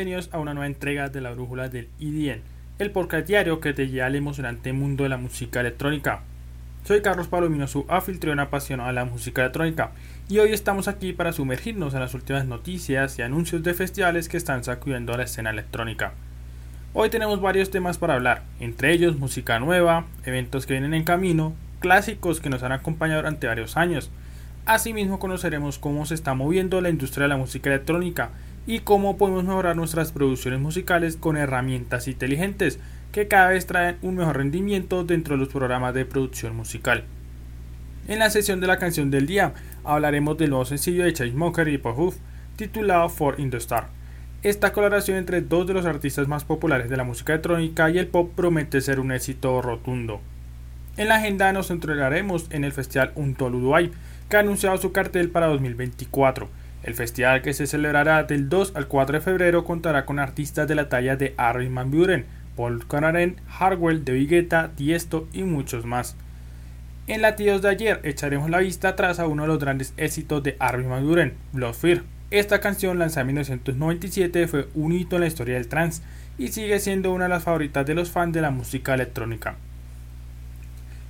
Bienvenidos a una nueva entrega de la brújula del IDN, el podcast diario que te lleva al emocionante mundo de la música electrónica. Soy Carlos Palomino, su anfitrión apasionado a la música electrónica, y hoy estamos aquí para sumergirnos en las últimas noticias y anuncios de festivales que están sacudiendo a la escena electrónica. Hoy tenemos varios temas para hablar, entre ellos música nueva, eventos que vienen en camino, clásicos que nos han acompañado durante varios años. Asimismo conoceremos cómo se está moviendo la industria de la música electrónica y cómo podemos mejorar nuestras producciones musicales con herramientas inteligentes que cada vez traen un mejor rendimiento dentro de los programas de producción musical. En la sesión de la canción del día hablaremos del nuevo sencillo de Chainsmokers y Pop titulado For in the Star. Esta colaboración entre dos de los artistas más populares de la música electrónica y el pop promete ser un éxito rotundo. En la agenda nos centraremos en el festival Untoluduay, que ha anunciado su cartel para 2024 el festival que se celebrará del 2 al 4 de febrero contará con artistas de la talla de Armin van Buren, Paul Conaren, Hardwell, De Vigueta, Tiesto y muchos más. En Latidos de ayer echaremos la vista atrás a uno de los grandes éxitos de Armin van Buren, Blood Fear. Esta canción lanzada en 1997 fue un hito en la historia del trance y sigue siendo una de las favoritas de los fans de la música electrónica.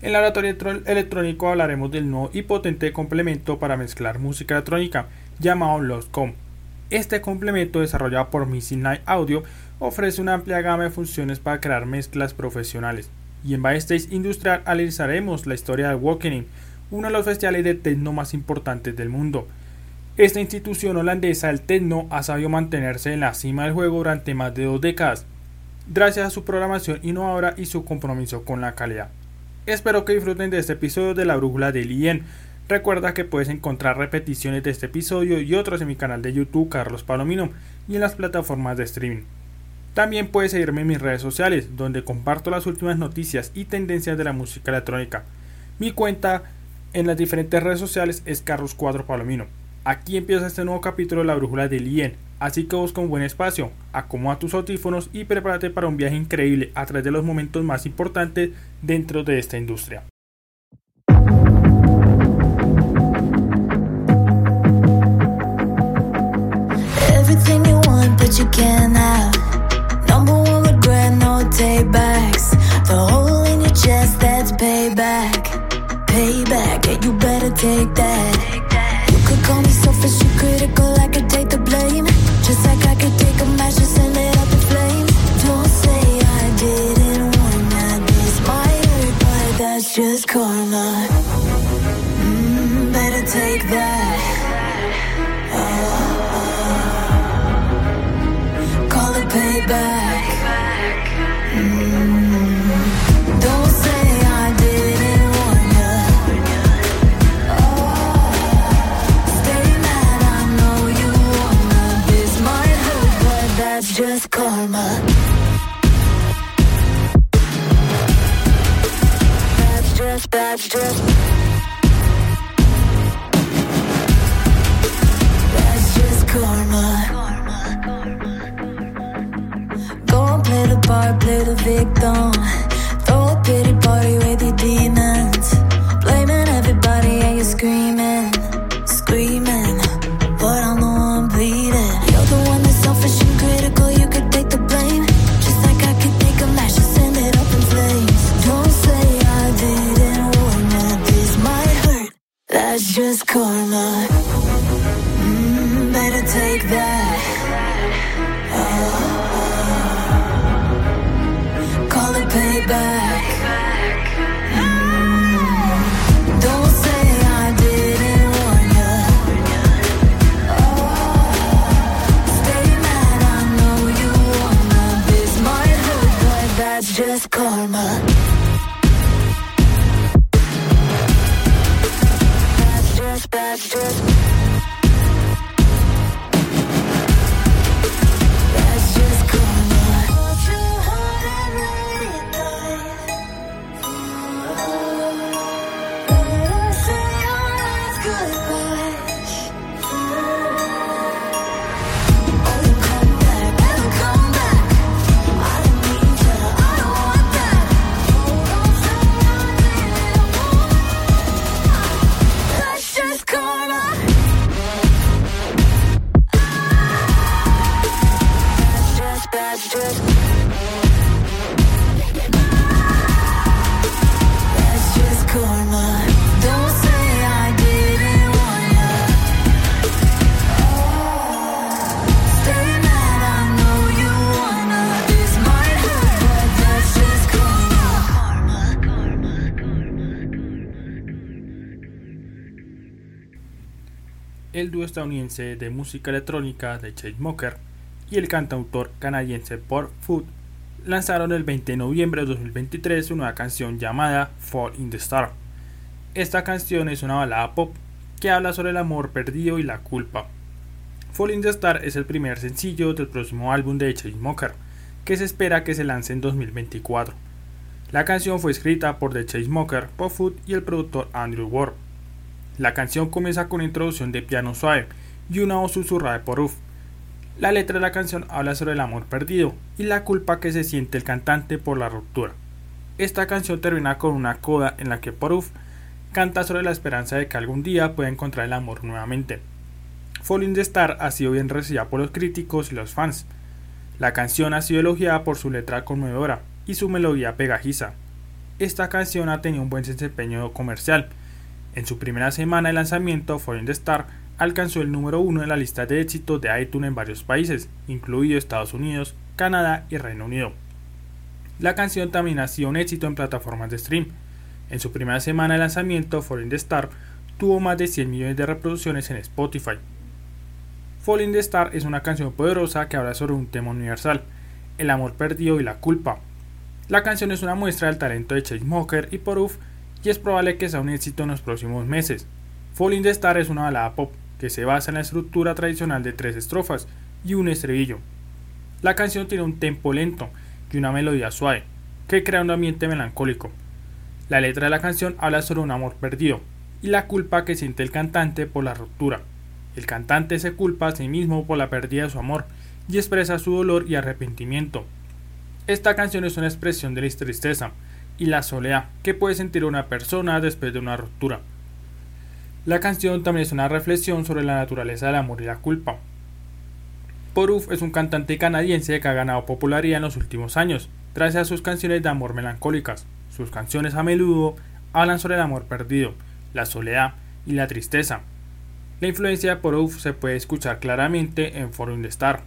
En laboratorio electrónico hablaremos del nuevo y potente complemento para mezclar música electrónica llamado Lostcom. Este complemento desarrollado por Missing Night Audio ofrece una amplia gama de funciones para crear mezclas profesionales. Y en Backstage Industrial analizaremos la historia de Walking uno de los festivales de techno más importantes del mundo. Esta institución holandesa del techno ha sabido mantenerse en la cima del juego durante más de dos décadas. gracias a su programación innovadora y su compromiso con la calidad. Espero que disfruten de este episodio de la brújula del IEN. Recuerda que puedes encontrar repeticiones de este episodio y otros en mi canal de YouTube Carlos Palomino y en las plataformas de streaming. También puedes seguirme en mis redes sociales, donde comparto las últimas noticias y tendencias de la música electrónica. Mi cuenta en las diferentes redes sociales es Carlos Cuadro Palomino. Aquí empieza este nuevo capítulo de la brújula del IEN, así que busca un buen espacio, acomoda tus audífonos y prepárate para un viaje increíble a través de los momentos más importantes dentro de esta industria. Take back. The hole in your chest, that's payback. Payback, yeah, you better take that. You could call me selfish and critical, I could take the blame. Just like I could take a match and send it up in flames. Don't say I didn't warn that this might hurt, but that's just karma. Mm, better take that. just. play the part, play the victim. Throw a pity party with your demons. wanna. Mm, better take that. Oh. Call it payback. Estadounidense de música electrónica de Chainsmokers y el cantautor canadiense Port Food lanzaron el 20 de noviembre de 2023 una nueva canción llamada Fall in the Star. Esta canción es una balada pop que habla sobre el amor perdido y la culpa. Fall in the Star es el primer sencillo del próximo álbum de Chainsmokers, que se espera que se lance en 2024. La canción fue escrita por The Chainsmokers, Pop Food y el productor Andrew Ward. La canción comienza con una introducción de piano suave y una voz susurrada por Uf. La letra de la canción habla sobre el amor perdido y la culpa que se siente el cantante por la ruptura. Esta canción termina con una coda en la que Poruf canta sobre la esperanza de que algún día pueda encontrar el amor nuevamente. Falling the Star ha sido bien recibida por los críticos y los fans. La canción ha sido elogiada por su letra conmovedora y su melodía pegajiza. Esta canción ha tenido un buen desempeño comercial en su primera semana de lanzamiento, Falling the Star alcanzó el número uno en la lista de éxitos de iTunes en varios países, incluido Estados Unidos, Canadá y Reino Unido. La canción también ha sido un éxito en plataformas de stream. En su primera semana de lanzamiento, Falling the Star tuvo más de 100 millones de reproducciones en Spotify. Falling the Star es una canción poderosa que habla sobre un tema universal, El amor perdido y la culpa. La canción es una muestra del talento de Chainsmokers y Poruf y es probable que sea un éxito en los próximos meses. Falling the Star es una balada pop que se basa en la estructura tradicional de tres estrofas y un estribillo. La canción tiene un tempo lento y una melodía suave, que crea un ambiente melancólico. La letra de la canción habla sobre un amor perdido y la culpa que siente el cantante por la ruptura. El cantante se culpa a sí mismo por la pérdida de su amor y expresa su dolor y arrepentimiento. Esta canción es una expresión de la tristeza y la soledad que puede sentir una persona después de una ruptura. La canción también es una reflexión sobre la naturaleza del amor y la culpa. Poruf es un cantante canadiense que ha ganado popularidad en los últimos años, gracias a sus canciones de amor melancólicas. Sus canciones a menudo hablan sobre el amor perdido, la soledad y la tristeza. La influencia de Poruf se puede escuchar claramente en Forum the Star.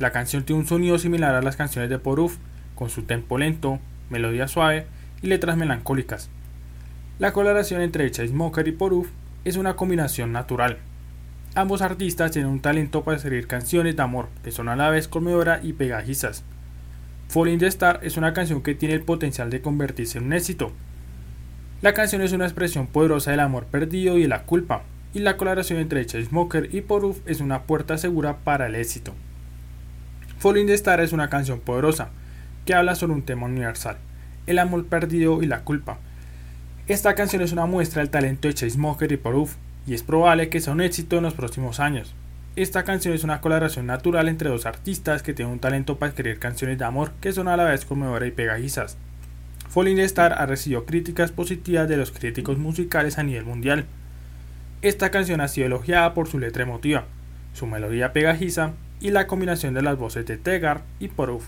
La canción tiene un sonido similar a las canciones de Poruf, con su tempo lento, melodía suave y letras melancólicas. La colaboración entre Smoker y Poruf es una combinación natural. Ambos artistas tienen un talento para escribir canciones de amor que son a la vez conmovedoras y pegajizas. Falling the Star es una canción que tiene el potencial de convertirse en un éxito. La canción es una expresión poderosa del amor perdido y de la culpa, y la colaboración entre Smoker y Poruf es una puerta segura para el éxito. Falling the Star es una canción poderosa que habla sobre un tema universal, el amor perdido y la culpa. Esta canción es una muestra del talento de Smoker y Poruf, y es probable que sea un éxito en los próximos años. Esta canción es una colaboración natural entre dos artistas que tienen un talento para escribir canciones de amor que son a la vez conmovedoras y pegajizas. Falling Star ha recibido críticas positivas de los críticos musicales a nivel mundial. Esta canción ha sido elogiada por su letra emotiva, su melodía pegajiza y la combinación de las voces de Tegar y Poruf.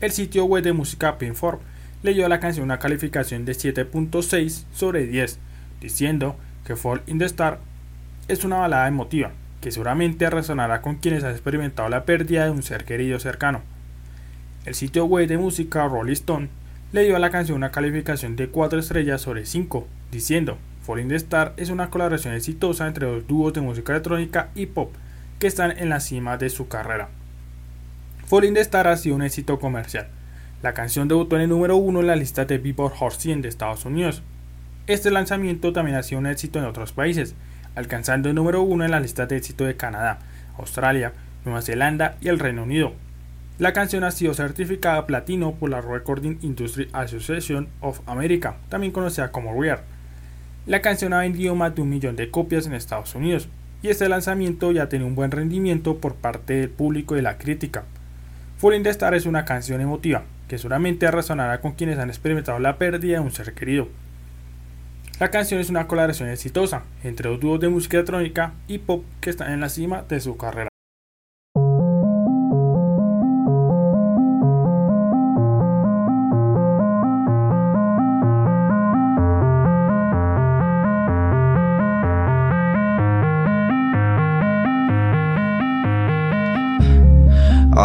El sitio web de música Pinform le dio a la canción una calificación de 7.6 sobre 10, diciendo que Fall in the Star es una balada emotiva que seguramente resonará con quienes han experimentado la pérdida de un ser querido cercano. El sitio web de música Rolling Stone le dio a la canción una calificación de 4 estrellas sobre 5, diciendo Fall in the Star es una colaboración exitosa entre dos dúos de música electrónica y pop que están en la cima de su carrera. Falling the Star ha sido un éxito comercial. La canción debutó en el número 1 en la lista de Billboard Hot 100 de Estados Unidos este lanzamiento también ha sido un éxito en otros países, alcanzando el número uno en la lista de éxito de Canadá, Australia, Nueva Zelanda y el Reino Unido. La canción ha sido certificada platino por la Recording Industry Association of America, también conocida como RIAR. La canción ha vendido más de un millón de copias en Estados Unidos, y este lanzamiento ya tiene un buen rendimiento por parte del público y la crítica. Falling the Star es una canción emotiva, que seguramente resonará con quienes han experimentado la pérdida de un ser querido. La canción es una colaboración exitosa entre dos dúos de música electrónica y pop que están en la cima de su carrera.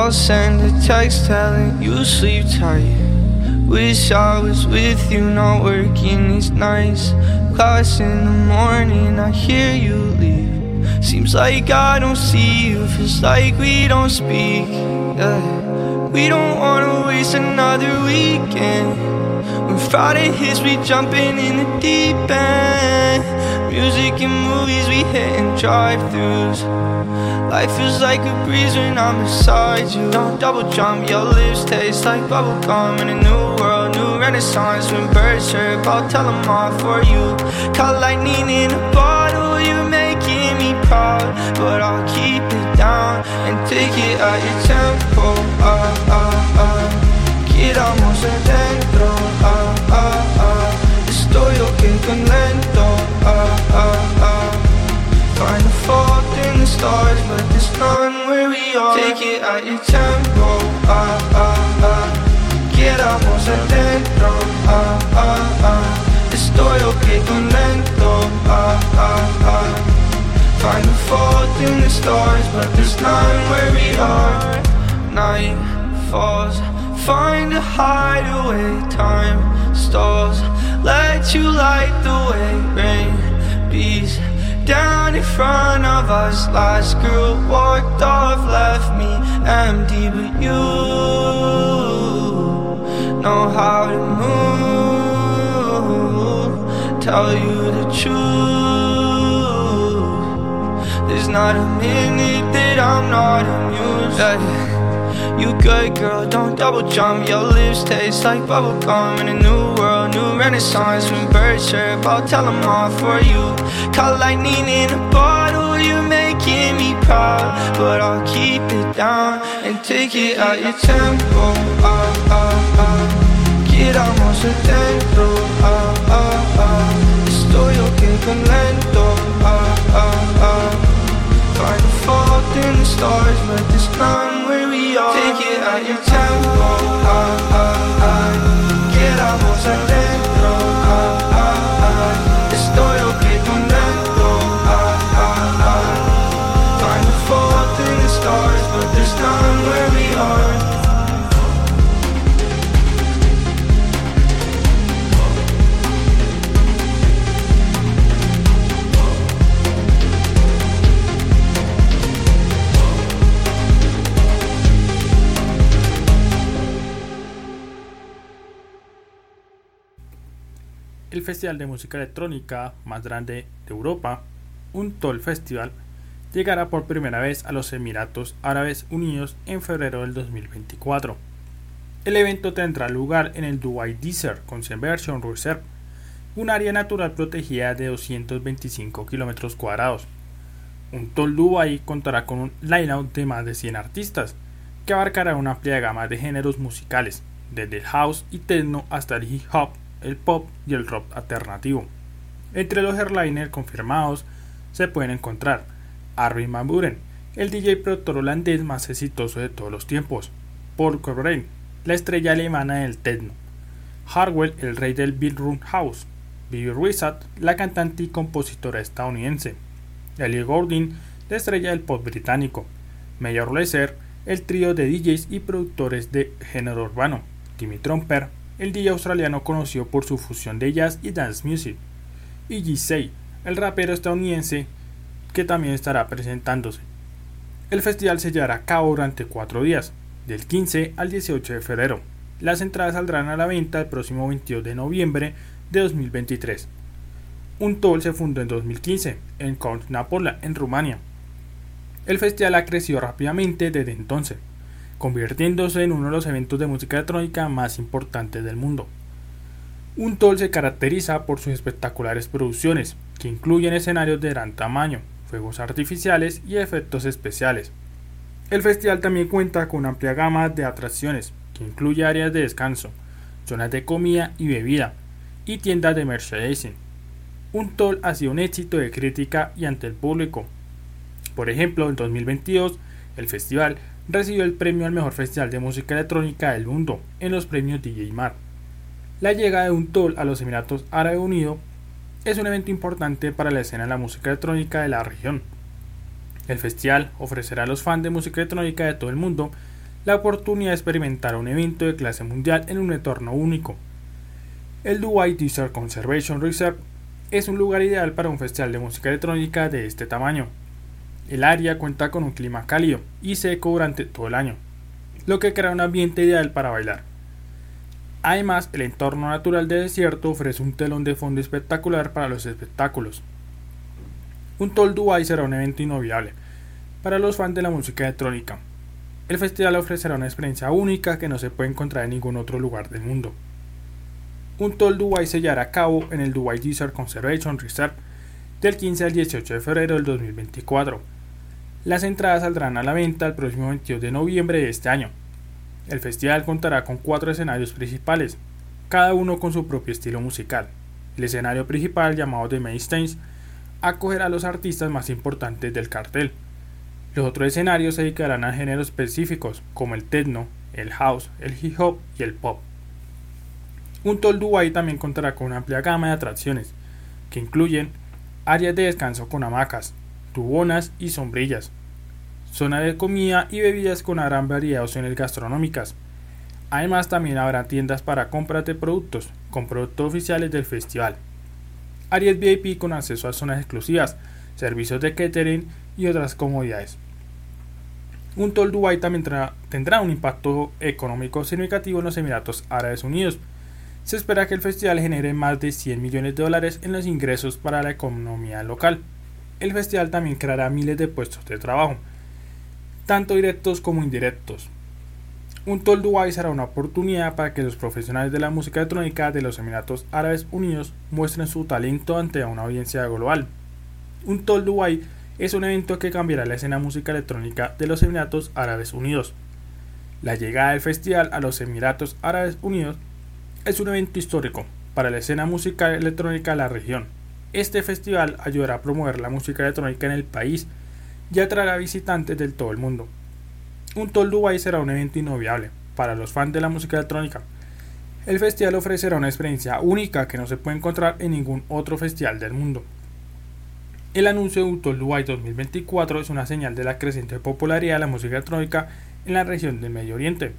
I'll send a text telling you sleep tight. Wish I was with you, not working these nights. Class in the morning, I hear you leave. Seems like I don't see you, feels like we don't speak. Yeah. We don't wanna waste another weekend. When Friday hits, we jumping in the deep end. Music and movies, we hitting drive-throughs. Life feels like a breeze when I'm beside you. Don't double jump, your lips taste like bubblegum in a new world, new renaissance. When birds chirp, I'll tell them all for you. Call lightning in a bottle, you're making me proud. But I'll keep it down and take it at your tempo. Ah, ah, ah. Giramos adentro. Estoy lento. Ah, ah, ah. Find the fault in the stars, but there's none where we are. Take it at your tempo. Ah, ah, ah. Quedamos adentro. Ah, ah, ah. Estoy ok con lento. Ah, ah, ah. Find the fault in the stars, but there's none where we are. Night falls. Find a hideaway. Time stalls. Let you light the way. Rain down in front of us. Last girl walked off, left me empty, but you know how to move. Tell you the truth. There's not a minute that I'm not amused. You good girl, don't double jump. Your lips taste like bubble gum in a new renaissance. When birds chirp, I'll tell them all for you. Call lightning in a bottle, you're making me proud. But I'll keep it down and take it out your tempo. Ah, ah, ah. Giramos dentro. Ah, ah, ah. Estoy ok con lento. Ah, ah, ah. Find a fault in the stars, but there's none where we are. Take it at your tempo. Ah, ah, festival de música electrónica más grande de Europa, un Toll Festival, llegará por primera vez a los Emiratos Árabes Unidos en febrero del 2024. El evento tendrá lugar en el Dubai Desert Conservation Reserve, un área natural protegida de 225 km cuadrados. Un Toll Dubai contará con un line-out de más de 100 artistas, que abarcará una amplia gama de géneros musicales, desde el house y techno hasta el hip hop el pop y el rock alternativo. Entre los headliners confirmados se pueden encontrar Armin van el DJ productor holandés más exitoso de todos los tiempos, Paul Corraine, la estrella alemana del techno, Harwell, el rey del beat room house, Bibi Ruizat, la cantante y compositora estadounidense, Ellie Goulding, la estrella del pop británico, Mayor Lesser, el trío de DJs y productores de género urbano, Timmy Trumper, el DJ australiano conocido por su fusión de jazz y dance music, y G6, el rapero estadounidense que también estará presentándose. El festival se llevará a cabo durante cuatro días, del 15 al 18 de febrero. Las entradas saldrán a la venta el próximo 22 de noviembre de 2023. Un toll se fundó en 2015 en Count Napola, en Rumania. El festival ha crecido rápidamente desde entonces convirtiéndose en uno de los eventos de música electrónica más importantes del mundo. Un toll se caracteriza por sus espectaculares producciones, que incluyen escenarios de gran tamaño, fuegos artificiales y efectos especiales. El festival también cuenta con amplia gama de atracciones, que incluye áreas de descanso, zonas de comida y bebida, y tiendas de merchandising. Un toll ha sido un éxito de crítica y ante el público. Por ejemplo, en 2022, el festival recibió el premio al mejor festival de música electrónica del mundo en los premios DJ Mar. La llegada de un toll a los Emiratos Árabes Unidos es un evento importante para la escena de la música electrónica de la región. El festival ofrecerá a los fans de música electrónica de todo el mundo la oportunidad de experimentar un evento de clase mundial en un entorno único. El Dubai Desert Conservation Reserve es un lugar ideal para un festival de música electrónica de este tamaño, el área cuenta con un clima cálido y seco durante todo el año, lo que crea un ambiente ideal para bailar. Además, el entorno natural del desierto ofrece un telón de fondo espectacular para los espectáculos. Un Tol Dubai será un evento inolvidable para los fans de la música electrónica. El festival ofrecerá una experiencia única que no se puede encontrar en ningún otro lugar del mundo. Un Tol Dubai se llevará a cabo en el Dubai Desert Conservation Reserve del 15 al 18 de febrero del 2024 las entradas saldrán a la venta el próximo 22 de noviembre de este año. El festival contará con cuatro escenarios principales, cada uno con su propio estilo musical. El escenario principal, llamado The Main Stage, acogerá a los artistas más importantes del cartel. Los otros escenarios se dedicarán a géneros específicos como el techno, el house, el hip hop y el pop. Un Tol Dubai también contará con una amplia gama de atracciones, que incluyen áreas de descanso con hamacas, tubonas y sombrillas. Zona de comida y bebidas con una gran variedad de opciones gastronómicas. Además también habrá tiendas para compras de productos, con productos oficiales del festival. Áreas VIP con acceso a zonas exclusivas, servicios de catering y otras comodidades. Un toll Dubai también tendrá un impacto económico significativo en los Emiratos Árabes Unidos. Se espera que el festival genere más de 100 millones de dólares en los ingresos para la economía local. El festival también creará miles de puestos de trabajo, tanto directos como indirectos. Un Toll Dubai será una oportunidad para que los profesionales de la música electrónica de los Emiratos Árabes Unidos muestren su talento ante una audiencia global. Un Toll Dubai es un evento que cambiará la escena música electrónica de los Emiratos Árabes Unidos. La llegada del festival a los Emiratos Árabes Unidos es un evento histórico para la escena musical electrónica de la región. Este festival ayudará a promover la música electrónica en el país y atraerá visitantes de todo el mundo. Un Toll Dubai será un evento inolvidable para los fans de la música electrónica. El festival ofrecerá una experiencia única que no se puede encontrar en ningún otro festival del mundo. El anuncio de Utol Dubai 2024 es una señal de la creciente popularidad de la música electrónica en la región del Medio Oriente.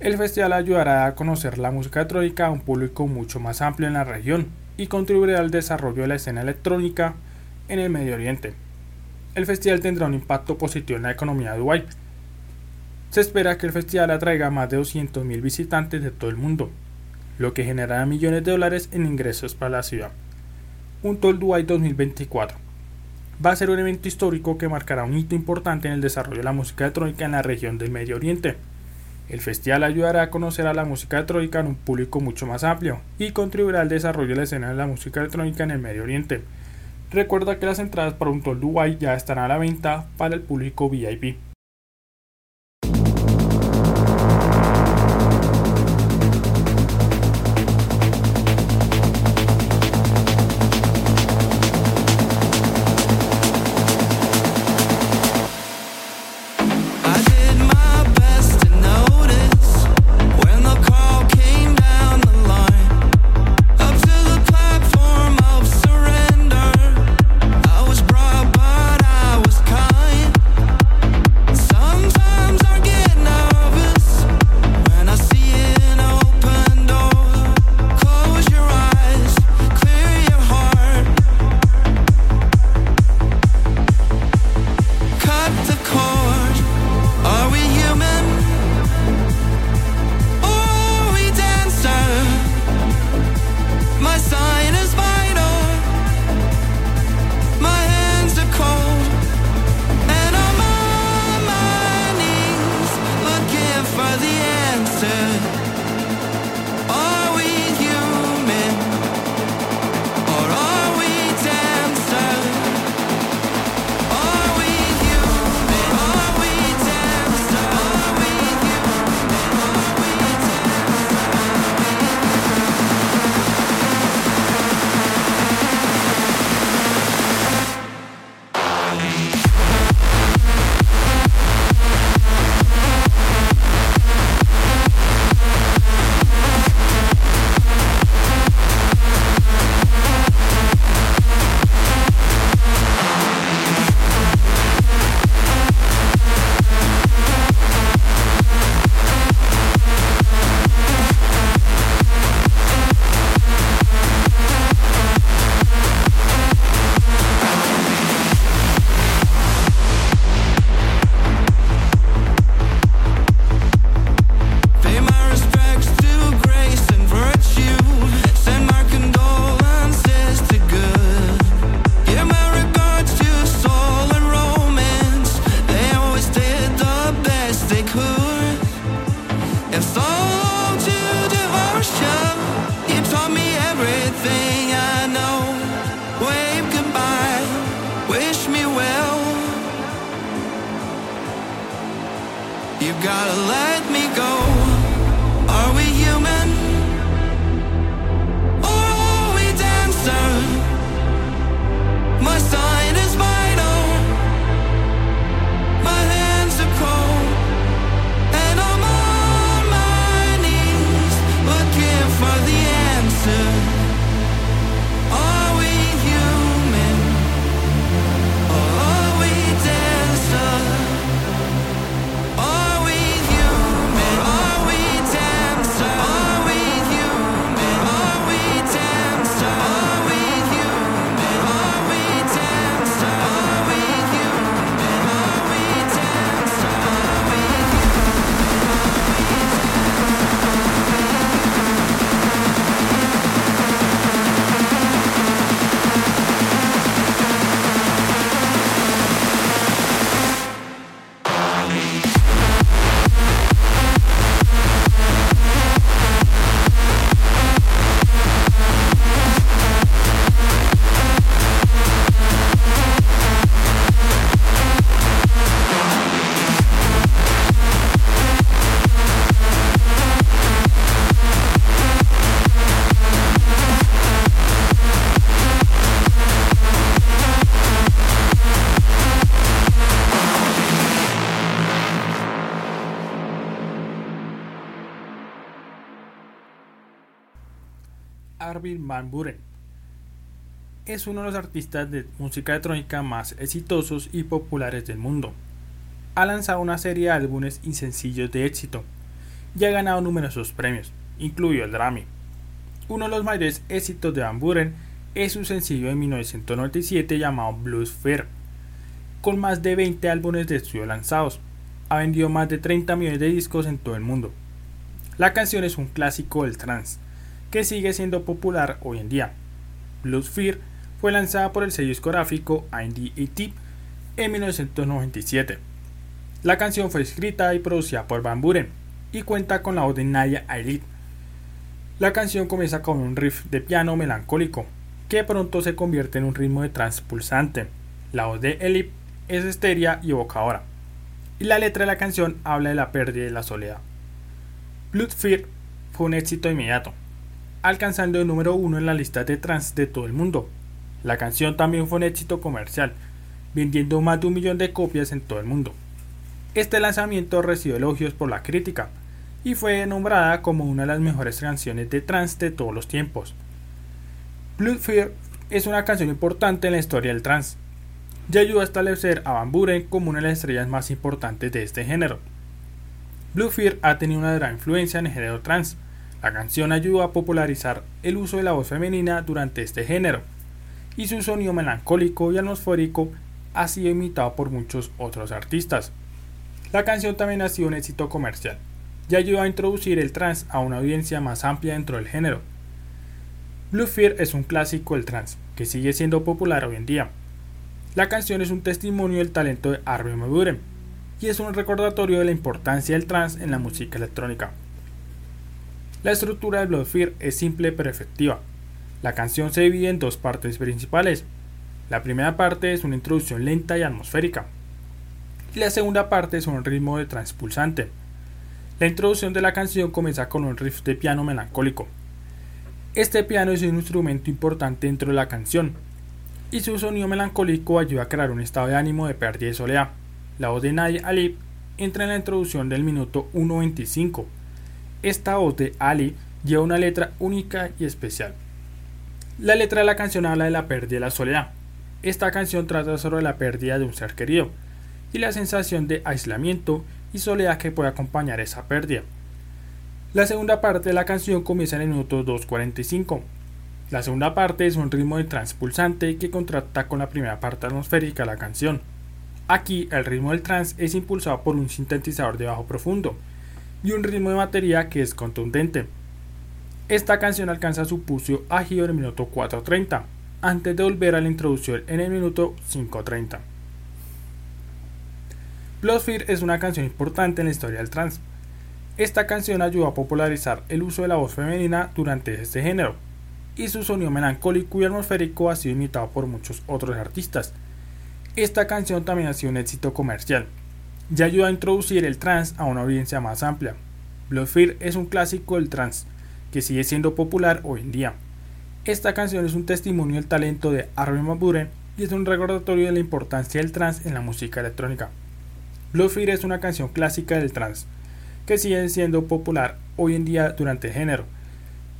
El festival ayudará a conocer la música electrónica a un público mucho más amplio en la región y contribuirá al desarrollo de la escena electrónica en el Medio Oriente. El festival tendrá un impacto positivo en la economía de Dubái. Se espera que el festival atraiga más de 200.000 visitantes de todo el mundo, lo que generará millones de dólares en ingresos para la ciudad. Un Toll Dubai 2024 va a ser un evento histórico que marcará un hito importante en el desarrollo de la música electrónica en la región del Medio Oriente. El festival ayudará a conocer a la música electrónica en un público mucho más amplio y contribuirá al desarrollo de la escena de la música electrónica en el Medio Oriente. Recuerda que las entradas para un Toll Dubai ya están a la venta para el público VIP. Van Buren. Es uno de los artistas de música electrónica más exitosos y populares del mundo. Ha lanzado una serie de álbumes y sencillos de éxito y ha ganado numerosos premios, incluido el Grammy. Uno de los mayores éxitos de Van Buren es su sencillo de 1997 llamado Blues Fair, con más de 20 álbumes de estudio lanzados. Ha vendido más de 30 millones de discos en todo el mundo. La canción es un clásico del trance, que sigue siendo popular hoy en día. Blues Fear fue lanzada por el sello discográfico IND en 1997. La canción fue escrita y producida por Van Buren y cuenta con la voz de Naya Ailit. La canción comienza con un riff de piano melancólico, que pronto se convierte en un ritmo de trance pulsante. La voz de Elip es estérea y evocadora, y la letra de la canción habla de la pérdida y la soledad. Blood Fear fue un éxito inmediato, alcanzando el número uno en la lista de trance de todo el mundo. La canción también fue un éxito comercial, vendiendo más de un millón de copias en todo el mundo. Este lanzamiento recibió elogios por la crítica y fue nombrada como una de las mejores canciones de trance de todos los tiempos. Blood Fear es una canción importante en la historia del trance y ayudó a establecer a Van Buren como una de las estrellas más importantes de este género. Blue Fear ha tenido una gran influencia en el género trance. La canción ayudó a popularizar el uso de la voz femenina durante este género, y su sonido melancólico y atmosférico ha sido imitado por muchos otros artistas. La canción también ha sido un éxito comercial y ayudó a introducir el trance a una audiencia más amplia dentro del género. Blue Fear es un clásico del trance que sigue siendo popular hoy en día. La canción es un testimonio del talento de Armin van y es un recordatorio de la importancia del trance en la música electrónica. La estructura de Fear es simple pero efectiva. La canción se divide en dos partes principales. La primera parte es una introducción lenta y atmosférica. Y la segunda parte es un ritmo de transpulsante. La introducción de la canción comienza con un riff de piano melancólico. Este piano es un instrumento importante dentro de la canción, y su sonido melancólico ayuda a crear un estado de ánimo de pérdida y soledad. La voz de Nadia Ali entra en la introducción del minuto 1.25. Esta voz de Ali lleva una letra única y especial. La letra de la canción habla de la pérdida y la soledad. Esta canción trata sobre la pérdida de un ser querido y la sensación de aislamiento y soledad que puede acompañar esa pérdida. La segunda parte de la canción comienza en el minuto 2.45 la segunda parte es un ritmo de transpulsante que contrasta con la primera parte atmosférica de la canción. Aquí el ritmo del trance es impulsado por un sintetizador de bajo profundo y un ritmo de batería que es contundente. Esta canción alcanza su pulso ágil en el minuto 4.30, antes de volver a la introducción en el minuto 5.30. Bloodfear es una canción importante en la historia del trance. Esta canción ayudó a popularizar el uso de la voz femenina durante este género, y su sonido melancólico y atmosférico ha sido imitado por muchos otros artistas. Esta canción también ha sido un éxito comercial y ayuda a introducir el trance a una audiencia más amplia. Blood Fear es un clásico del trance que sigue siendo popular hoy en día. Esta canción es un testimonio del talento de Armin van Buren y es un recordatorio de la importancia del trance en la música electrónica. Blood Fear es una canción clásica del trance que sigue siendo popular hoy en día durante el género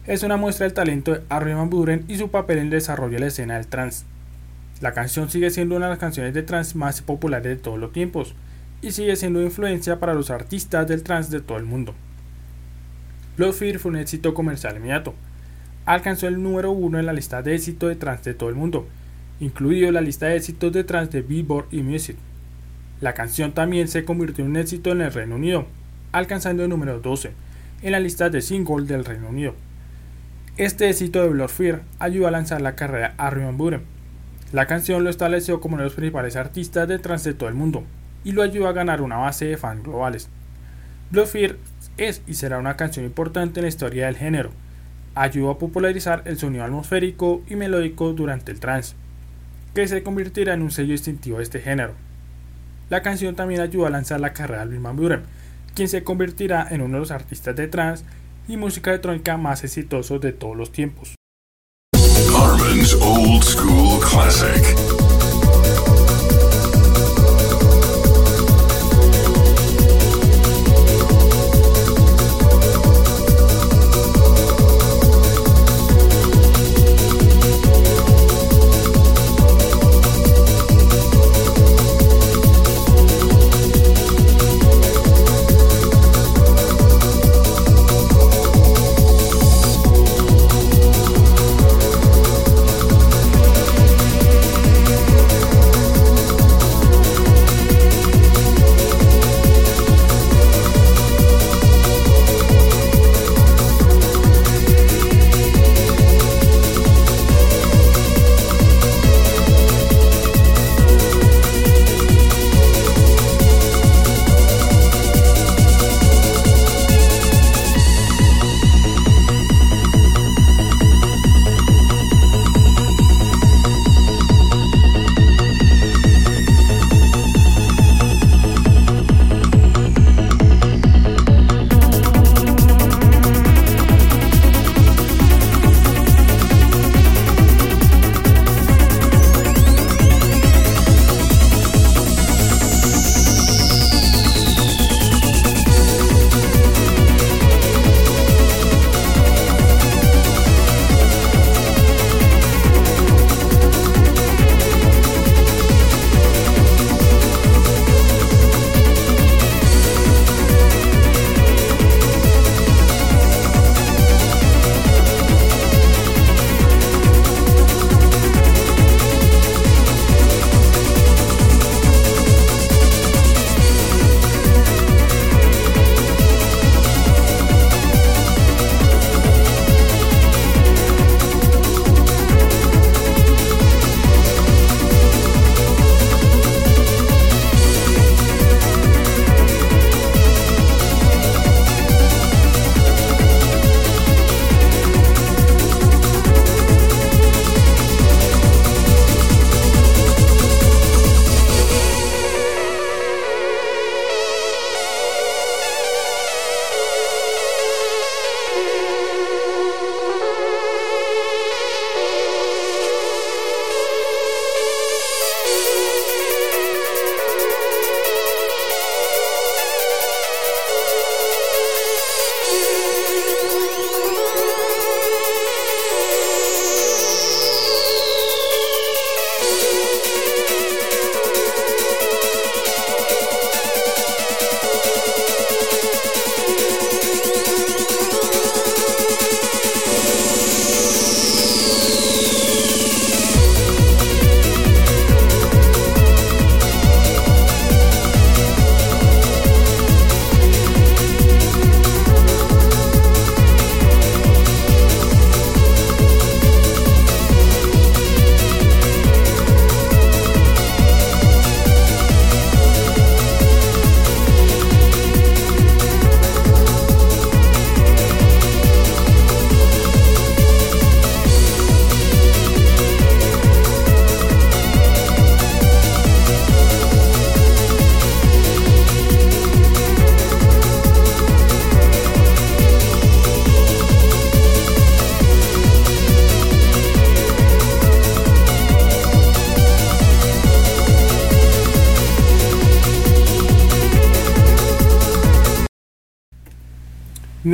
es una muestra del talento de Armin van Buren y su papel en el desarrollo de la escena del trance. La canción sigue siendo una de las canciones de trance más populares de todos los tiempos y sigue siendo influencia para los artistas del trance de todo el mundo. Blood Fear fue un éxito comercial inmediato. Alcanzó el número uno en la lista de éxito de trance de todo el mundo, incluido la lista de éxitos de trance de Billboard y Music. La canción también se convirtió en un éxito en el Reino Unido, alcanzando el número 12 en la lista de singles del Reino Unido. Este éxito de Blood ayudó a lanzar la carrera a Armin Buren. La canción lo estableció como uno de los principales artistas de trance de todo el mundo y lo ayudó a ganar una base de fans globales. Blood Fear es y será una canción importante en la historia del género. Ayudó a popularizar el sonido atmosférico y melódico durante el trance, que se convertirá en un sello distintivo de este género. La canción también ayudó a lanzar la carrera de Armin Van quien se convertirá en uno de los artistas de trance y música electrónica más exitosos de todos los tiempos.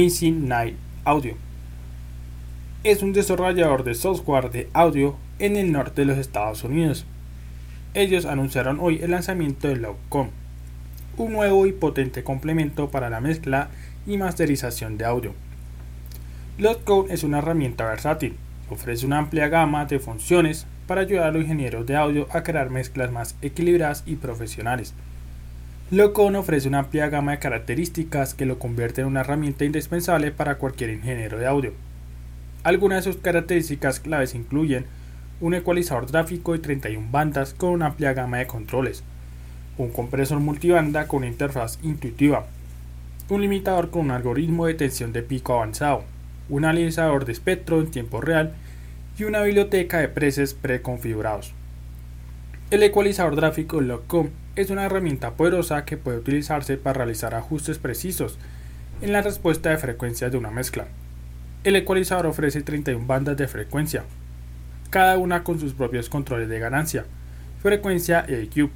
Missing Night Audio. Es un desarrollador de software de audio en el norte de los Estados Unidos. Ellos anunciaron hoy el lanzamiento de Logcom, un nuevo y potente complemento para la mezcla y masterización de audio. Logcom es una herramienta versátil, ofrece una amplia gama de funciones para ayudar a los ingenieros de audio a crear mezclas más equilibradas y profesionales. Locon ofrece una amplia gama de características que lo convierten en una herramienta indispensable para cualquier ingeniero de audio. Algunas de sus características claves incluyen un ecualizador gráfico de 31 bandas con una amplia gama de controles, un compresor multibanda con una interfaz intuitiva, un limitador con un algoritmo de tensión de pico avanzado, un analizador de espectro en tiempo real y una biblioteca de presets preconfigurados. El ecualizador gráfico Lockcom es una herramienta poderosa que puede utilizarse para realizar ajustes precisos en la respuesta de frecuencias de una mezcla. El ecualizador ofrece 31 bandas de frecuencia, cada una con sus propios controles de ganancia, frecuencia y EQ.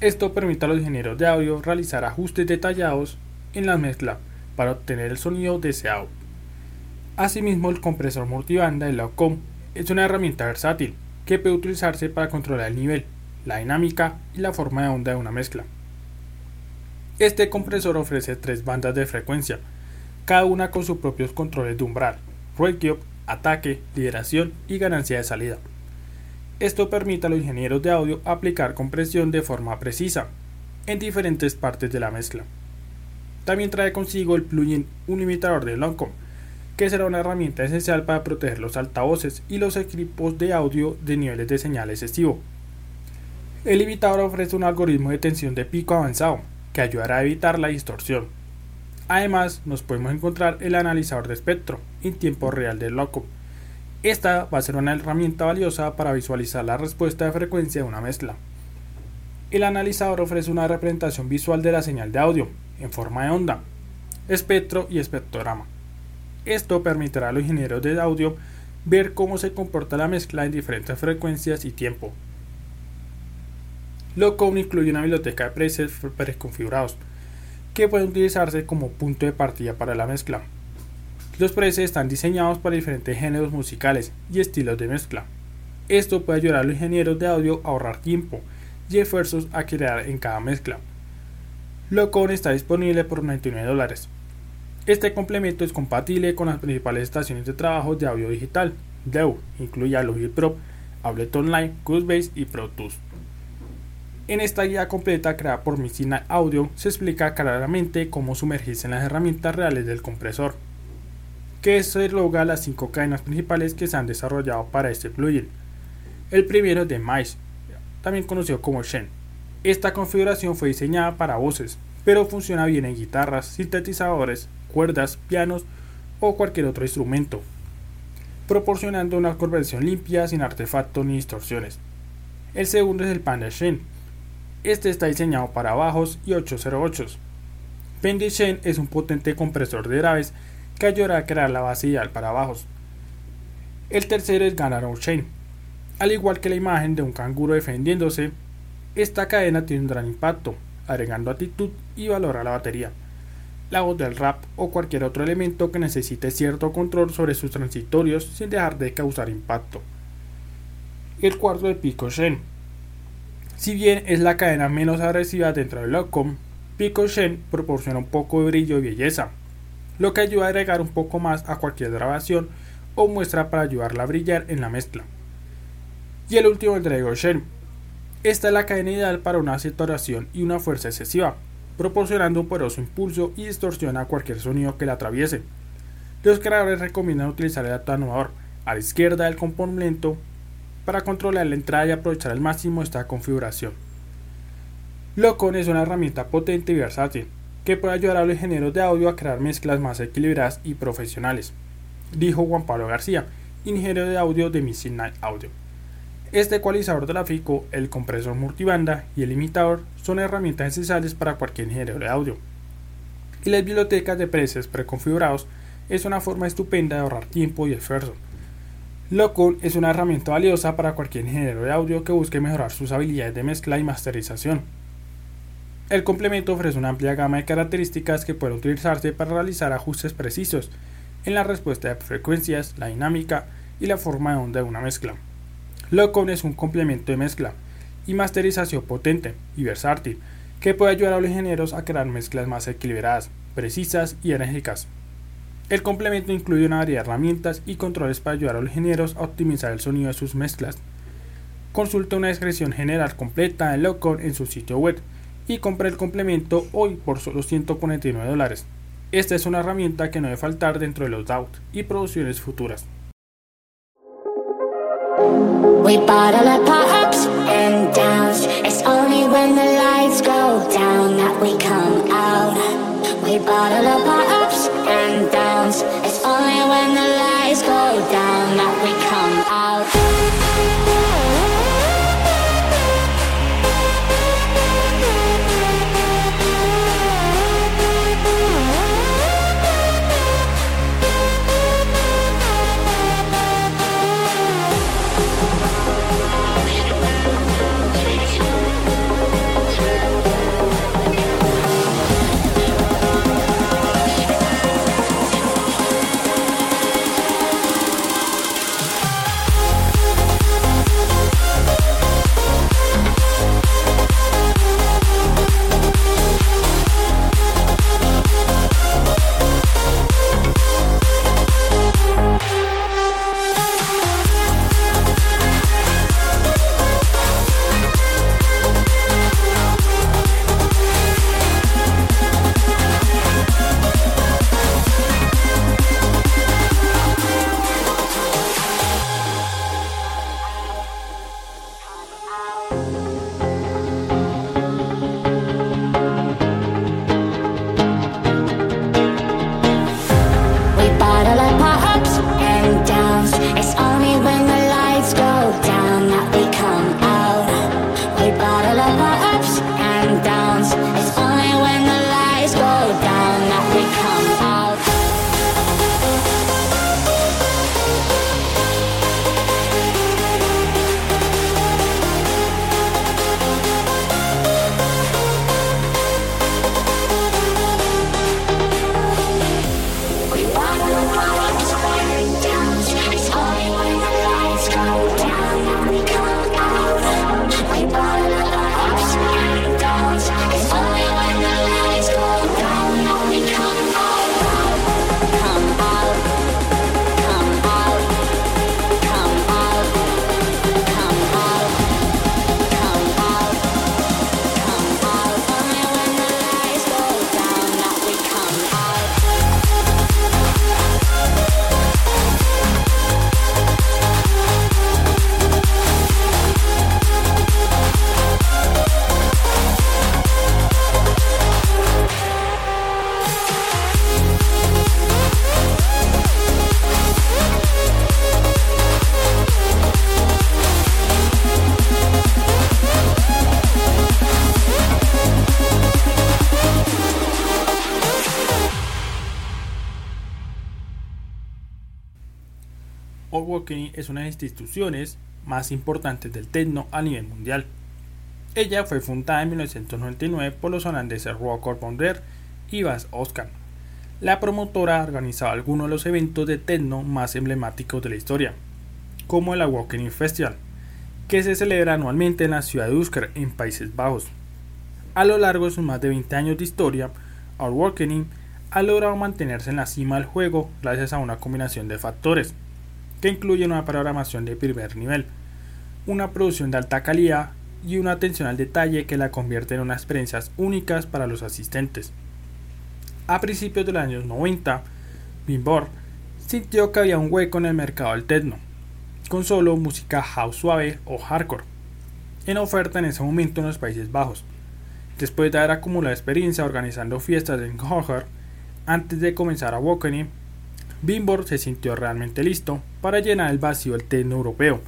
Esto permite a los ingenieros de audio realizar ajustes detallados en la mezcla para obtener el sonido deseado. Asimismo, el compresor multibanda de Lockcom es una herramienta versátil que puede utilizarse para controlar el nivel, la dinámica y la forma de onda de una mezcla. Este compresor ofrece tres bandas de frecuencia, cada una con sus propios controles de umbral, ratio, ataque, liberación y ganancia de salida. Esto permite a los ingenieros de audio aplicar compresión de forma precisa en diferentes partes de la mezcla. También trae consigo el plugin Un limitador de Longcom, que será una herramienta esencial para proteger los altavoces y los equipos de audio de niveles de señal excesivo. El limitador ofrece un algoritmo de tensión de pico avanzado que ayudará a evitar la distorsión. Además, nos podemos encontrar el analizador de espectro en tiempo real del loco. Esta va a ser una herramienta valiosa para visualizar la respuesta de frecuencia de una mezcla. El analizador ofrece una representación visual de la señal de audio en forma de onda, espectro y espectrograma. Esto permitirá a los ingenieros de audio ver cómo se comporta la mezcla en diferentes frecuencias y tiempo. Locom incluye una biblioteca de presets preconfigurados que pueden utilizarse como punto de partida para la mezcla. Los presets están diseñados para diferentes géneros musicales y estilos de mezcla. Esto puede ayudar a los ingenieros de audio a ahorrar tiempo y esfuerzos a crear en cada mezcla. Locom está disponible por 99 dólares este complemento es compatible con las principales estaciones de trabajo de audio digital. DEW incluye Logic Pro, Ableton Live, Cubase y Pro Tools. En esta guía completa creada por Missina Audio se explica claramente cómo sumergirse en las herramientas reales del compresor, que se logra las cinco cadenas principales que se han desarrollado para este plugin. El primero de Mice, también conocido como Shen. Esta configuración fue diseñada para voces, pero funciona bien en guitarras, sintetizadores, cuerdas, pianos o cualquier otro instrumento, proporcionando una conversión limpia sin artefactos ni distorsiones. El segundo es el Panda Shen. Este está diseñado para bajos y 808. Pendy Shen es un potente compresor de graves que ayudará a crear la base ideal para bajos. El tercero es Ganaro Shen. Al igual que la imagen de un canguro defendiéndose, esta cadena tiene un gran impacto, agregando actitud y valor a la batería la voz del rap o cualquier otro elemento que necesite cierto control sobre sus transitorios sin dejar de causar impacto. El cuarto de Pico Shen. Si bien es la cadena menos agresiva dentro del Locom, Pico Shen proporciona un poco de brillo y belleza, lo que ayuda a agregar un poco más a cualquier grabación o muestra para ayudarla a brillar en la mezcla. Y el último el Dragon Shen. Esta es la cadena ideal para una saturación y una fuerza excesiva, proporcionando un poderoso impulso y distorsiona cualquier sonido que la atraviese. Los creadores recomiendan utilizar el atenuador a la izquierda del componente para controlar la entrada y aprovechar al máximo esta configuración. Locon es una herramienta potente y versátil que puede ayudar a los ingenieros de audio a crear mezclas más equilibradas y profesionales, dijo Juan Pablo García, ingeniero de audio de Missing Night Audio. Este ecualizador gráfico, el compresor multibanda y el limitador son herramientas esenciales para cualquier ingeniero de audio. Y las bibliotecas de presets preconfigurados es una forma estupenda de ahorrar tiempo y esfuerzo. Locon es una herramienta valiosa para cualquier ingeniero de audio que busque mejorar sus habilidades de mezcla y masterización. El complemento ofrece una amplia gama de características que pueden utilizarse para realizar ajustes precisos en la respuesta de frecuencias, la dinámica y la forma de onda de una mezcla. Locon es un complemento de mezcla y masterización potente y versátil que puede ayudar a los ingenieros a crear mezclas más equilibradas, precisas y enérgicas. El complemento incluye una variedad de herramientas y controles para ayudar a los ingenieros a optimizar el sonido de sus mezclas. Consulta una descripción general completa de Locon en su sitio web y compra el complemento hoy por solo 149 dólares. Esta es una herramienta que no debe faltar dentro de los DAWs y producciones futuras. We bottle up our ups and downs. It's only when the lights go down that we Awakening es una de las instituciones más importantes del techno a nivel mundial. Ella fue fundada en 1999 por los holandeses Rocker Bonder y Bas Oscar. La promotora ha organizado algunos de los eventos de techno más emblemáticos de la historia, como el Awakening Festival, que se celebra anualmente en la ciudad de Usker, en Países Bajos. A lo largo de sus más de 20 años de historia, Awakening ha logrado mantenerse en la cima del juego gracias a una combinación de factores que incluyen una programación de primer nivel, una producción de alta calidad y una atención al detalle que la convierte en unas experiencias únicas para los asistentes. A principios de los años 90, Bimbor sintió que había un hueco en el mercado del techno, con solo música house suave o hardcore, en oferta en ese momento en los Países Bajos. Después de haber acumulado experiencia organizando fiestas en Hoher, antes de comenzar a Awakening, Bimbor se sintió realmente listo para llenar el vacío del techno europeo.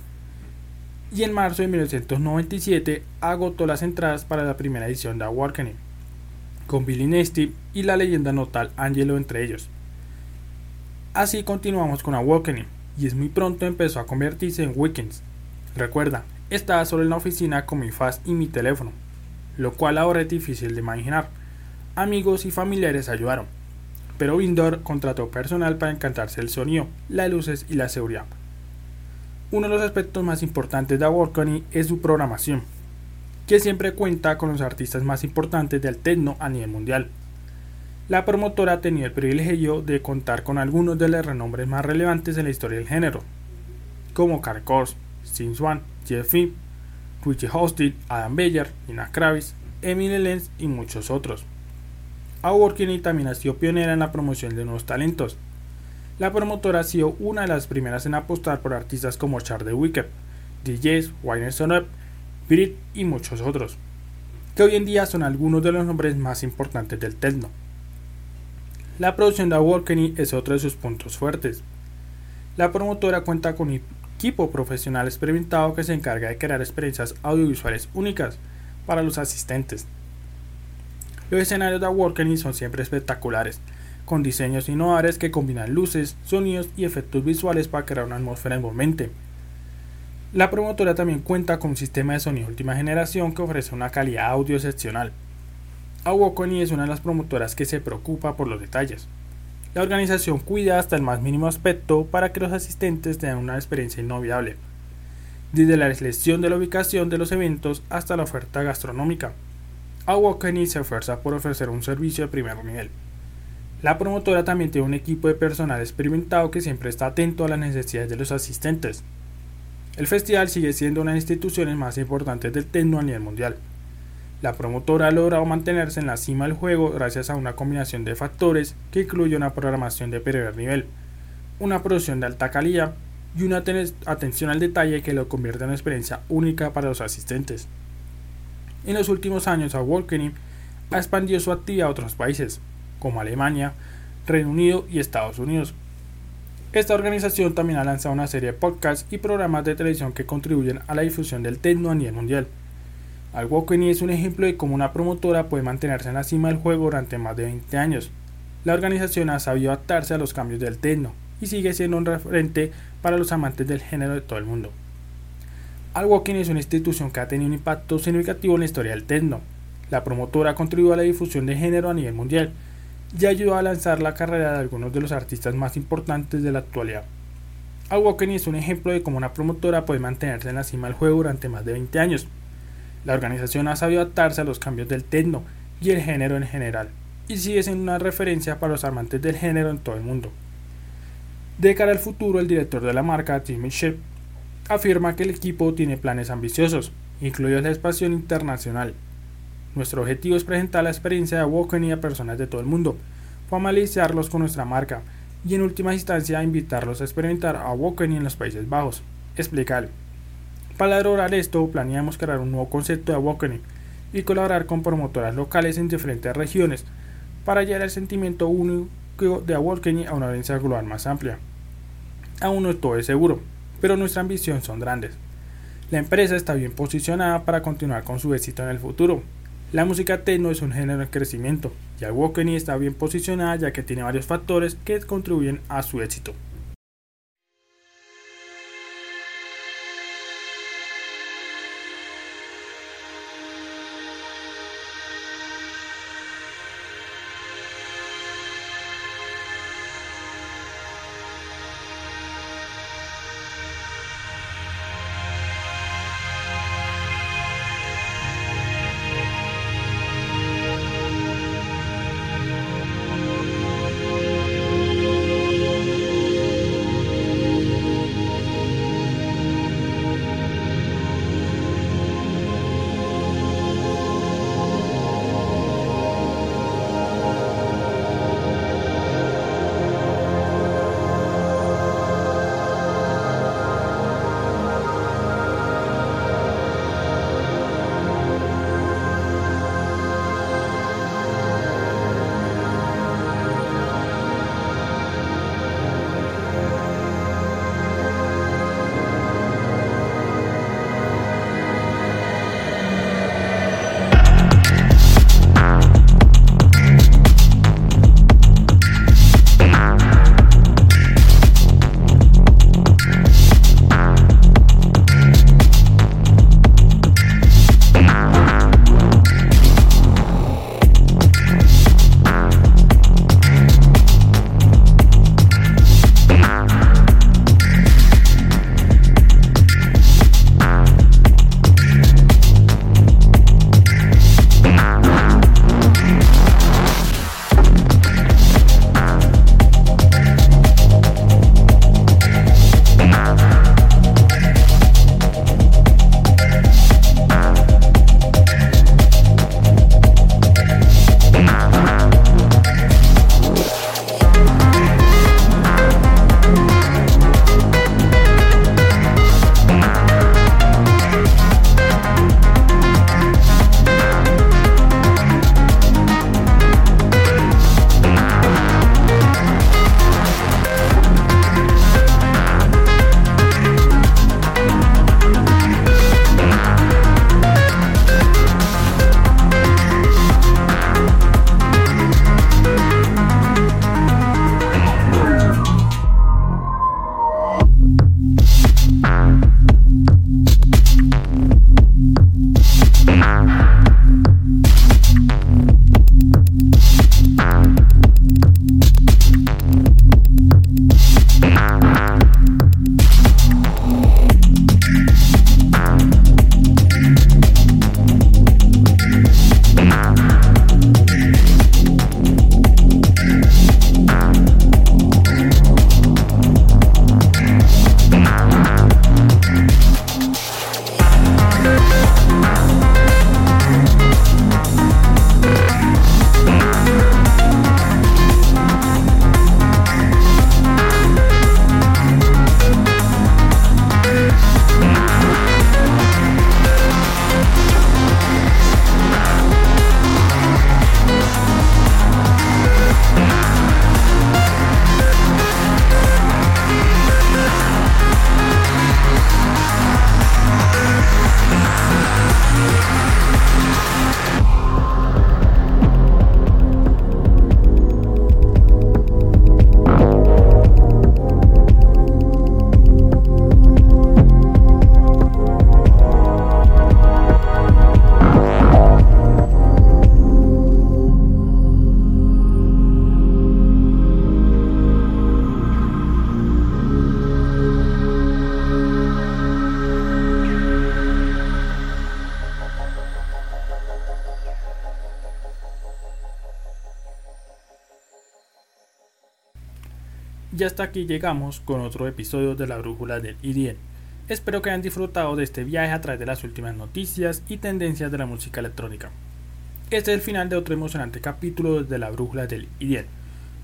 Y en marzo de 1997 agotó las entradas para la primera edición de Awakening, con Billy Nasty y la leyenda notal Angelo entre ellos. Así continuamos con Awakening, y es muy pronto empezó a convertirse en Weekends. Recuerda, estaba solo en la oficina con mi faz y mi teléfono. lo cual ahora es difícil de imaginar. Amigos y familiares ayudaron, pero Windor contrató personal para encantarse el sonido, las luces y la seguridad. Uno de los aspectos más importantes de Awakening es su programación, que siempre cuenta con los artistas más importantes del techno a nivel mundial. La promotora tenido el privilegio de contar con algunos de los renombres más relevantes en la historia del género, como Kors, Steve Swan, Jeff Richie Hostin, Adam Beyer, Nina Kravis, Emily Lenz y muchos otros. Awakening también ha sido pionera en la promoción de nuevos talentos, la promotora ha sido una de las primeras en apostar por artistas como Char de Wicked, DJs, Winer Up, Brit y muchos otros, que hoy en día son algunos de los nombres más importantes del techno. La producción de Awakening es otro de sus puntos fuertes. La promotora cuenta con un equipo profesional experimentado que se encarga de crear experiencias audiovisuales únicas para los asistentes. Los escenarios de Awakening son siempre espectaculares, con diseños innovadores que combinan luces, sonidos y efectos visuales para crear una atmósfera envolvente. La promotora también cuenta con un sistema de sonido última generación que ofrece una calidad audio excepcional. Awokoni es una de las promotoras que se preocupa por los detalles. La organización cuida hasta el más mínimo aspecto para que los asistentes tengan una experiencia inolvidable, desde la selección de la ubicación de los eventos hasta la oferta gastronómica. Awokoni se esfuerza por ofrecer un servicio de primer nivel. La promotora también tiene un equipo de personal experimentado que siempre está atento a las necesidades de los asistentes. El festival sigue siendo una de las instituciones más importantes del techno a nivel mundial. La promotora ha logrado mantenerse en la cima del juego gracias a una combinación de factores que incluye una programación de primer nivel, una producción de alta calidad y una atención al detalle que lo convierte en una experiencia única para los asistentes. En los últimos años, Awakening ha expandido su actividad a otros países, como Alemania, Reino Unido y Estados Unidos. Esta organización también ha lanzado una serie de podcasts y programas de televisión que contribuyen a la difusión del techno a nivel mundial. Alwokenny es un ejemplo de cómo una promotora puede mantenerse en la cima del juego durante más de 20 años. La organización ha sabido adaptarse a los cambios del techno y sigue siendo un referente para los amantes del género de todo el mundo. Alwoken es una institución que ha tenido un impacto significativo en la historia del techno. La promotora ha contribuido a la difusión de género a nivel mundial ya ayudó a lanzar la carrera de algunos de los artistas más importantes de la actualidad. Awakening es un ejemplo de cómo una promotora puede mantenerse en la cima del juego durante más de 20 años. La organización ha sabido adaptarse a los cambios del techno y el género en general, y sigue siendo una referencia para los amantes del género en todo el mundo. De cara al futuro, el director de la marca, Tim Shep, afirma que el equipo tiene planes ambiciosos, incluidos la expansión internacional, nuestro objetivo es presentar la experiencia de Awakening a personas de todo el mundo, familiarizarlos con nuestra marca y en última instancia invitarlos a experimentar Awakening en los Países Bajos. Explicar. Para lograr esto, planeamos crear un nuevo concepto de Awakening y colaborar con promotoras locales en diferentes regiones para llevar el sentimiento único de Awakening a una audiencia global más amplia. Aún no todo es seguro, pero nuestra ambición son grandes. La empresa está bien posicionada para continuar con su éxito en el futuro la música techno es un género en crecimiento y Awakening está bien posicionada ya que tiene varios factores que contribuyen a su éxito. Aquí llegamos con otro episodio de la Brújula del IDN. Espero que hayan disfrutado de este viaje a través de las últimas noticias y tendencias de la música electrónica. Este es el final de otro emocionante capítulo de la Brújula del IDN.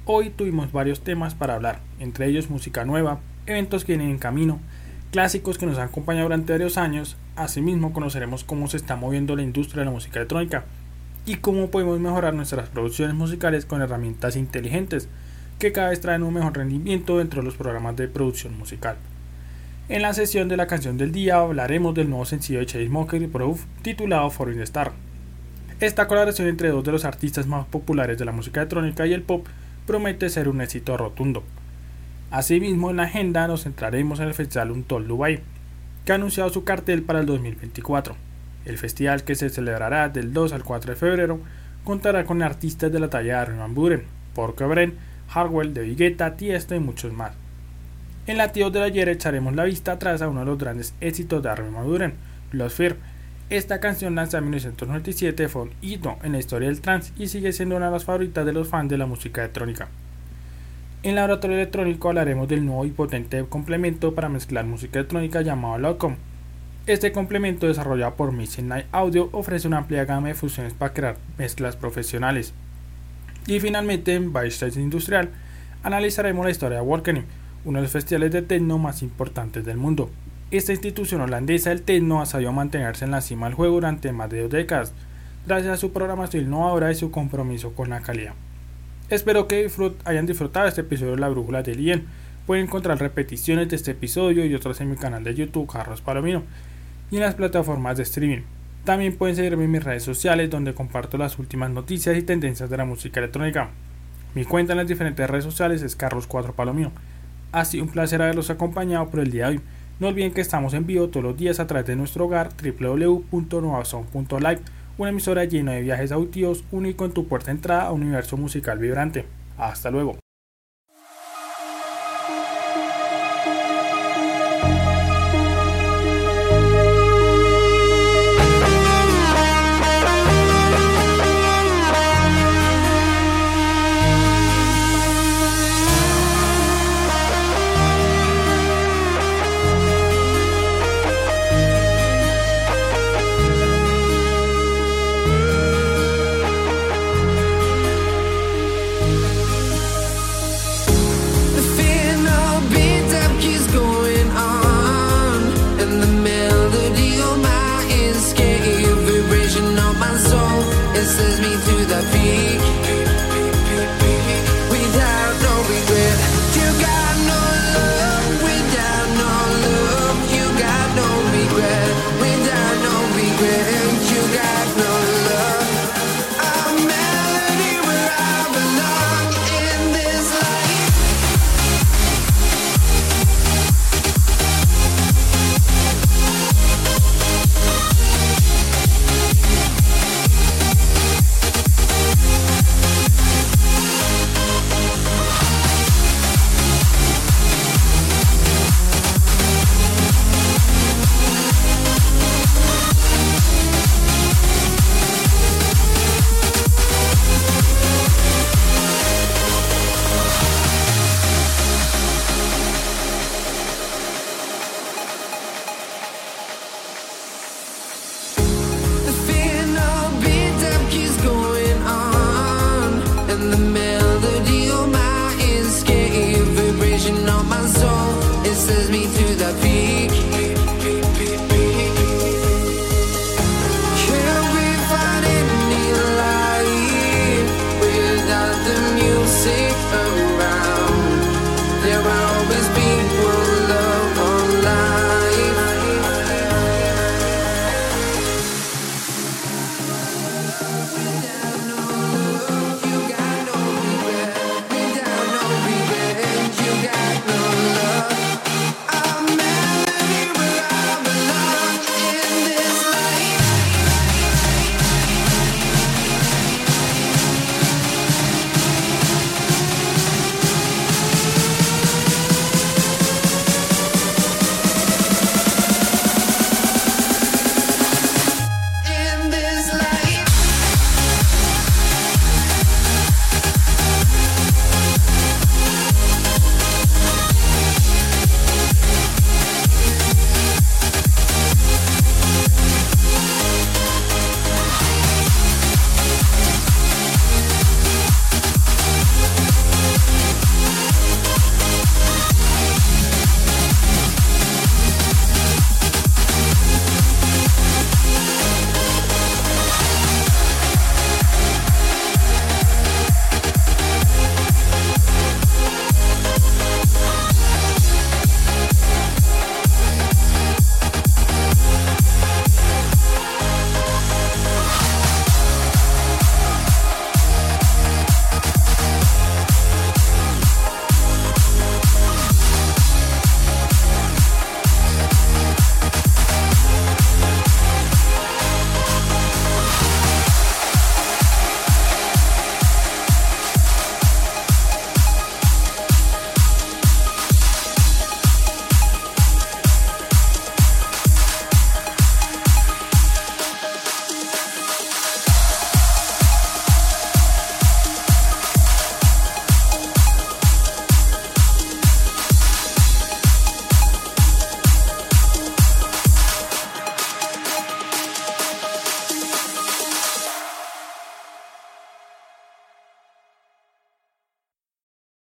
Hoy tuvimos varios temas para hablar, entre ellos música nueva, eventos que vienen en camino, clásicos que nos han acompañado durante varios años, asimismo conoceremos cómo se está moviendo la industria de la música electrónica y cómo podemos mejorar nuestras producciones musicales con herramientas inteligentes que cada vez traen un mejor rendimiento dentro de los programas de producción musical. En la sesión de la canción del día hablaremos del nuevo sencillo de Chase Smoker y Proof titulado Foreign Star. Esta colaboración entre dos de los artistas más populares de la música electrónica y el pop promete ser un éxito rotundo. Asimismo, en la agenda nos centraremos en el Festival Untol Dubai, que ha anunciado su cartel para el 2024. El festival, que se celebrará del 2 al 4 de febrero, contará con artistas de la talla de Armin Van Buren, Porco Bren, Harwell, De Vigueta, Tiesto y muchos más. En Latidos de ayer echaremos la vista atrás a uno de los grandes éxitos de Armin Van Buren, Los Fear. Esta canción lanzada en 1997 fue un hito en la historia del trance y sigue siendo una de las favoritas de los fans de la música electrónica. En Laboratorio Electrónico hablaremos del nuevo y potente complemento para mezclar música electrónica llamado Locom, este complemento desarrollado por Missing Night Audio ofrece una amplia gama de funciones para crear mezclas profesionales. Y finalmente en Backstage Industrial analizaremos la historia de Walkening, uno de los festivales de techno más importantes del mundo. Esta institución holandesa del techno ha sabido mantenerse en la cima del juego durante más de dos décadas, gracias a su programación innovadora y su compromiso con la calidad. Espero que hayan disfrutado este episodio de La Brújula del IEN. Pueden encontrar repeticiones de este episodio y otros en mi canal de YouTube, Carlos Palomino y en las plataformas de streaming. También pueden seguirme en mis redes sociales donde comparto las últimas noticias y tendencias de la música electrónica. Mi cuenta en las diferentes redes sociales es Carlos4 Palomino. Ha sido un placer haberlos acompañado por el día de hoy. No olviden que estamos en vivo todos los días a través de nuestro hogar www.novazon.live, una emisora llena de viajes auditivos único en tu puerta de entrada a un universo musical vibrante. Hasta luego.